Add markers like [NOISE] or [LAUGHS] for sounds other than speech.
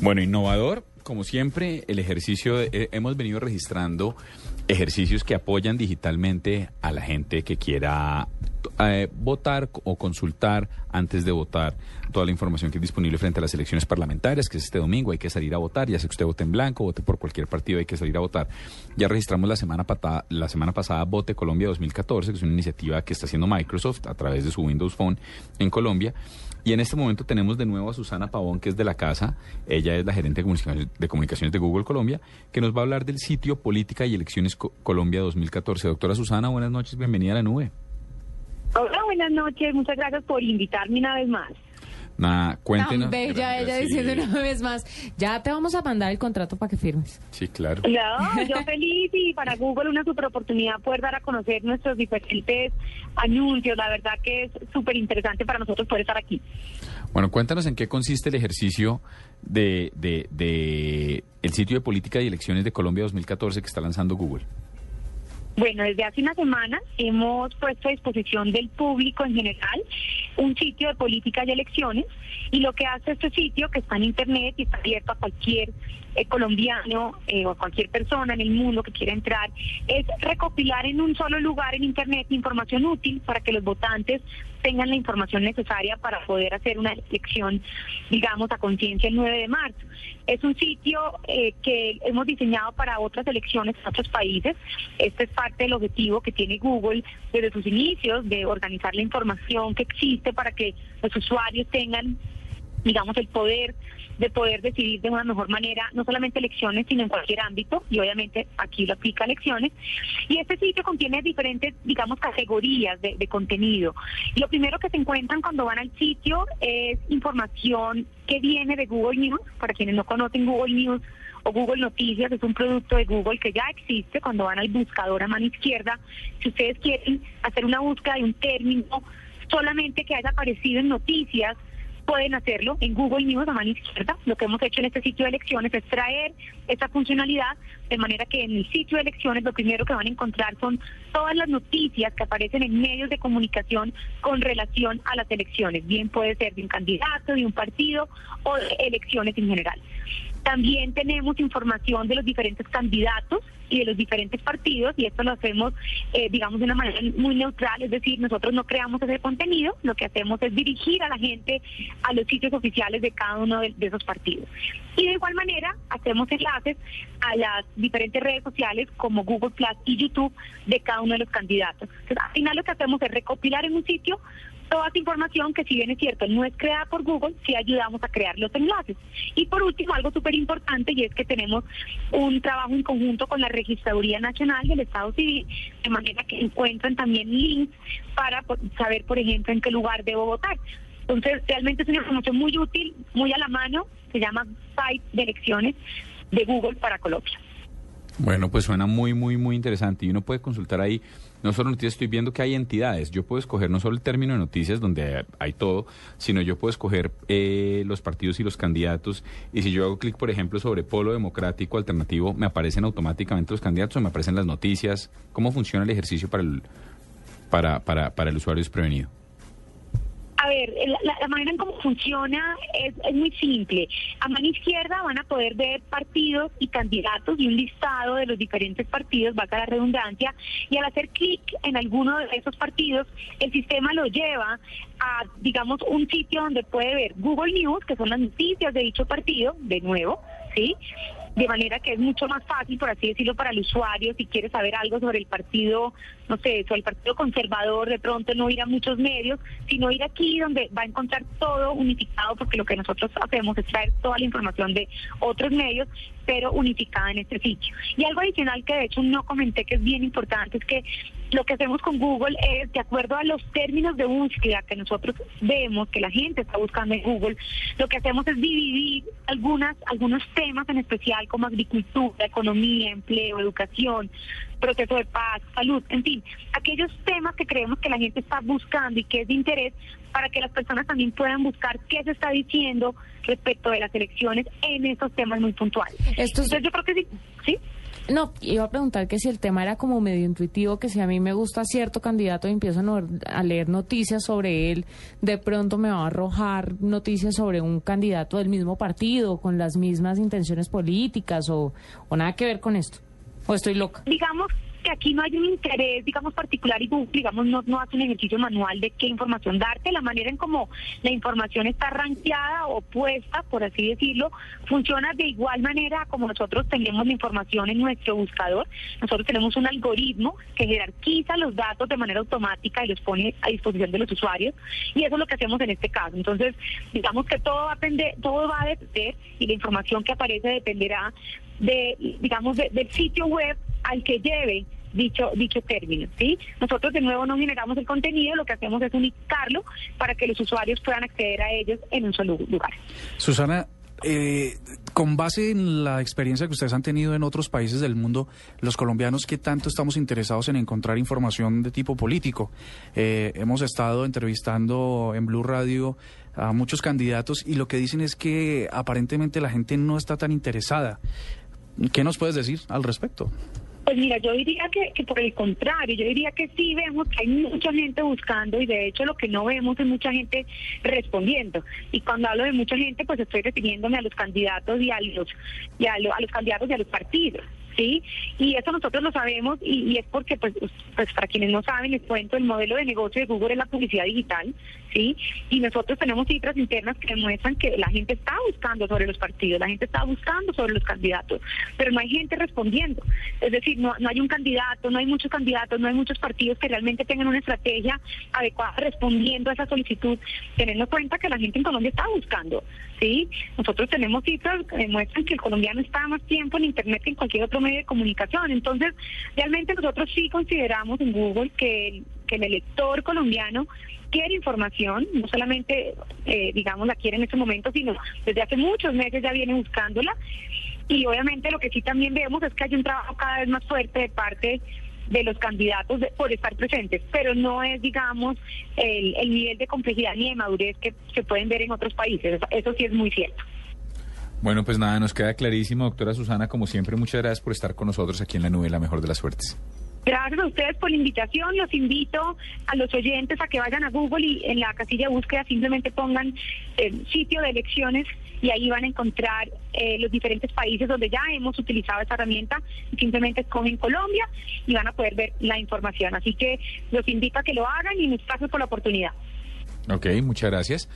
Bueno, innovador, como siempre, el ejercicio, eh, hemos venido registrando ejercicios que apoyan digitalmente a la gente que quiera eh, votar o consultar antes de votar toda la información que es disponible frente a las elecciones parlamentarias, que es este domingo, hay que salir a votar, ya sea que usted vote en blanco, vote por cualquier partido, hay que salir a votar. Ya registramos la semana, patada, la semana pasada Vote Colombia 2014, que es una iniciativa que está haciendo Microsoft a través de su Windows Phone en Colombia. Y en este momento tenemos de nuevo a Susana Pavón, que es de la casa. Ella es la gerente de comunicaciones de, Google Colombia, que nos va a hablar del sitio Política y Elecciones Colombia 2014. Doctora Susana, buenas noches, bienvenida a la nube. Buenas noches, muchas gracias por invitarme una vez más. Nada, cuéntenos. Tan bella ella diciendo una vez más, ya te vamos a mandar el contrato para que firmes. Sí, claro. No, yo [LAUGHS] feliz y para Google una super oportunidad poder dar a conocer nuestros diferentes anuncios. La verdad que es súper interesante para nosotros poder estar aquí. Bueno, cuéntanos en qué consiste el ejercicio de, de, de el sitio de política y elecciones de Colombia 2014 que está lanzando Google. Bueno, desde hace una semana hemos puesto a disposición del público en general un sitio de política y elecciones y lo que hace este sitio, que está en Internet y está abierto a cualquier eh, colombiano eh, o a cualquier persona en el mundo que quiera entrar, es recopilar en un solo lugar en Internet información útil para que los votantes tengan la información necesaria para poder hacer una elección, digamos, a conciencia el 9 de marzo. Es un sitio eh, que hemos diseñado para otras elecciones en otros países. Este es parte del objetivo que tiene Google desde sus inicios de organizar la información que existe para que los usuarios tengan digamos, el poder de poder decidir de una mejor manera, no solamente elecciones, sino en cualquier ámbito, y obviamente aquí lo aplica elecciones. Y este sitio contiene diferentes, digamos, categorías de, de contenido. Y lo primero que se encuentran cuando van al sitio es información que viene de Google News, para quienes no conocen Google News o Google Noticias, es un producto de Google que ya existe cuando van al buscador a mano izquierda. Si ustedes quieren hacer una búsqueda de un término solamente que haya aparecido en noticias, pueden hacerlo en Google News a mano izquierda. Lo que hemos hecho en este sitio de elecciones es traer esta funcionalidad de manera que en el sitio de elecciones lo primero que van a encontrar son todas las noticias que aparecen en medios de comunicación con relación a las elecciones. Bien puede ser de un candidato, de un partido o elecciones en general. También tenemos información de los diferentes candidatos y de los diferentes partidos y esto lo hacemos, eh, digamos, de una manera muy neutral, es decir, nosotros no creamos ese contenido, lo que hacemos es dirigir a la gente a los sitios oficiales de cada uno de, esos partidos. Y de igual manera hacemos enlaces a las diferentes redes sociales como Google Plus y YouTube de cada uno de los candidatos. Entonces, al final lo que hacemos es recopilar en un sitio toda esa información que si bien es cierto no es creada por Google, sí ayudamos a crear los enlaces. Y por último, algo súper importante y es que tenemos un trabajo en conjunto con la Registraduría Nacional del Estado Civil, de manera que encuentran también links para saber, por ejemplo, en qué lugar debo votar. Entonces, realmente es una información muy útil, muy a la mano, se llama Site de Elecciones de Google para Colombia. Bueno, pues suena muy, muy, muy interesante. Y uno puede consultar ahí, no solo noticias, estoy viendo que hay entidades. Yo puedo escoger no solo el término de noticias, donde hay todo, sino yo puedo escoger eh, los partidos y los candidatos. Y si yo hago clic, por ejemplo, sobre Polo Democrático Alternativo, me aparecen automáticamente los candidatos o me aparecen las noticias. ¿Cómo funciona el ejercicio para el, para, para, para el usuario desprevenido? A ver, la, manera en cómo funciona es, muy simple. A mano izquierda van a poder ver partidos y candidatos y un listado de los diferentes partidos, va a la redundancia, y al hacer clic en alguno de esos partidos, el sistema lo lleva a, digamos, un sitio donde puede ver Google News, que son las noticias de dicho partido, de nuevo, ¿sí? De manera que es mucho más fácil, por así decirlo, para el usuario, si quiere saber algo sobre el partido, no sé, sobre el partido conservador, de pronto no ir a muchos medios, sino ir aquí donde va a encontrar todo unificado, porque lo que nosotros hacemos es traer toda la información de otros medios, pero unificada en este sitio. Y algo adicional que de hecho no comenté que es bien importante es que lo que hacemos con Google es, de acuerdo a los términos de búsqueda que nosotros vemos que la gente está buscando en Google, lo que hacemos es dividir algunas, algunos temas en especial como agricultura, economía, empleo, educación, proceso de paz, salud, en fin, aquellos temas que creemos que la gente está buscando y que es de interés para que las personas también puedan buscar qué se está diciendo respecto de las elecciones en esos temas muy puntuales. Entonces yo creo que sí, ¿sí? No, iba a preguntar que si el tema era como medio intuitivo, que si a mí me gusta cierto candidato y empiezo a, leer noticias sobre él, de pronto me va a arrojar noticias sobre un candidato del mismo partido, con las mismas intenciones políticas o, o nada que ver con esto. O estoy loca. digamos que aquí no hay un interés, digamos, particular y Google, digamos, no, no hace un ejercicio manual de qué información darte. La manera en cómo la información está rankeada o puesta, por así decirlo, funciona de igual manera como nosotros tenemos la información en nuestro buscador. Nosotros tenemos un algoritmo que jerarquiza los datos de manera automática y los pone a disposición de los usuarios. Y eso es lo que hacemos en este caso. Entonces, digamos que todo va a depender, todo va a depender y la información que aparece dependerá de, digamos, de- del sitio web al que lleve dicho dicho término, ¿sí? Nosotros de nuevo no generamos el contenido, lo que hacemos es unificarlo para que los usuarios puedan acceder a ellos en un solo lugar. Susana, eh, con base en la experiencia que ustedes han tenido en otros países del mundo, los colombianos, ¿qué tanto estamos interesados en encontrar información de tipo político? Eh, hemos estado entrevistando en Blue Radio a muchos candidatos y lo que dicen es que aparentemente la gente no está tan interesada. ¿Qué nos puedes decir al respecto? Pues mira, yo diría que, que por el contrario, yo diría que sí vemos que hay mucha gente buscando y de hecho lo que no vemos es mucha gente respondiendo. Y cuando hablo de mucha gente, pues estoy refiriéndome a los candidatos y a los, y a, a los candidatos y a los partidos. ¿Sí? Y eso nosotros lo sabemos y, es porque, pues, pues, para quienes no saben, les cuento, el modelo de negocio de Google es la publicidad digital, ¿sí? Y nosotros tenemos cifras internas que demuestran que la gente está buscando sobre los partidos, la gente está buscando sobre los candidatos, pero no hay gente respondiendo. Es decir, no, no hay un candidato, no hay muchos candidatos, no hay muchos partidos que realmente tengan una estrategia adecuada respondiendo a esa solicitud, teniendo en cuenta que la gente en Colombia está buscando, ¿sí? Nosotros tenemos cifras que demuestran que el colombiano está más tiempo en Internet que en cualquier otro medio de comunicación. Entonces, realmente nosotros sí consideramos en Google que que el elector colombiano quiere información, no solamente, eh, digamos, la quiere en este momento, sino desde hace muchos meses ya viene buscándola. Y obviamente lo que sí también vemos es que hay un trabajo cada vez más fuerte de parte de los candidatos por estar presentes, pero no es, digamos, el, el nivel de complejidad ni de madurez que se pueden ver en otros países. Eso sí es muy cierto. Bueno, pues nada, nos queda clarísimo, doctora Susana, como siempre, muchas gracias por estar con nosotros aquí en la nube, la mejor de las suertes. Gracias a ustedes por la invitación. Los invito a los oyentes a que vayan a Google y en la casilla de búsqueda simplemente pongan el sitio de elecciones y ahí van a encontrar eh, los diferentes países donde ya hemos utilizado esta herramienta. Simplemente escogen Colombia y van a poder ver la información. Así que los invito a que lo hagan y muchas gracias por la oportunidad. Ok, muchas gracias.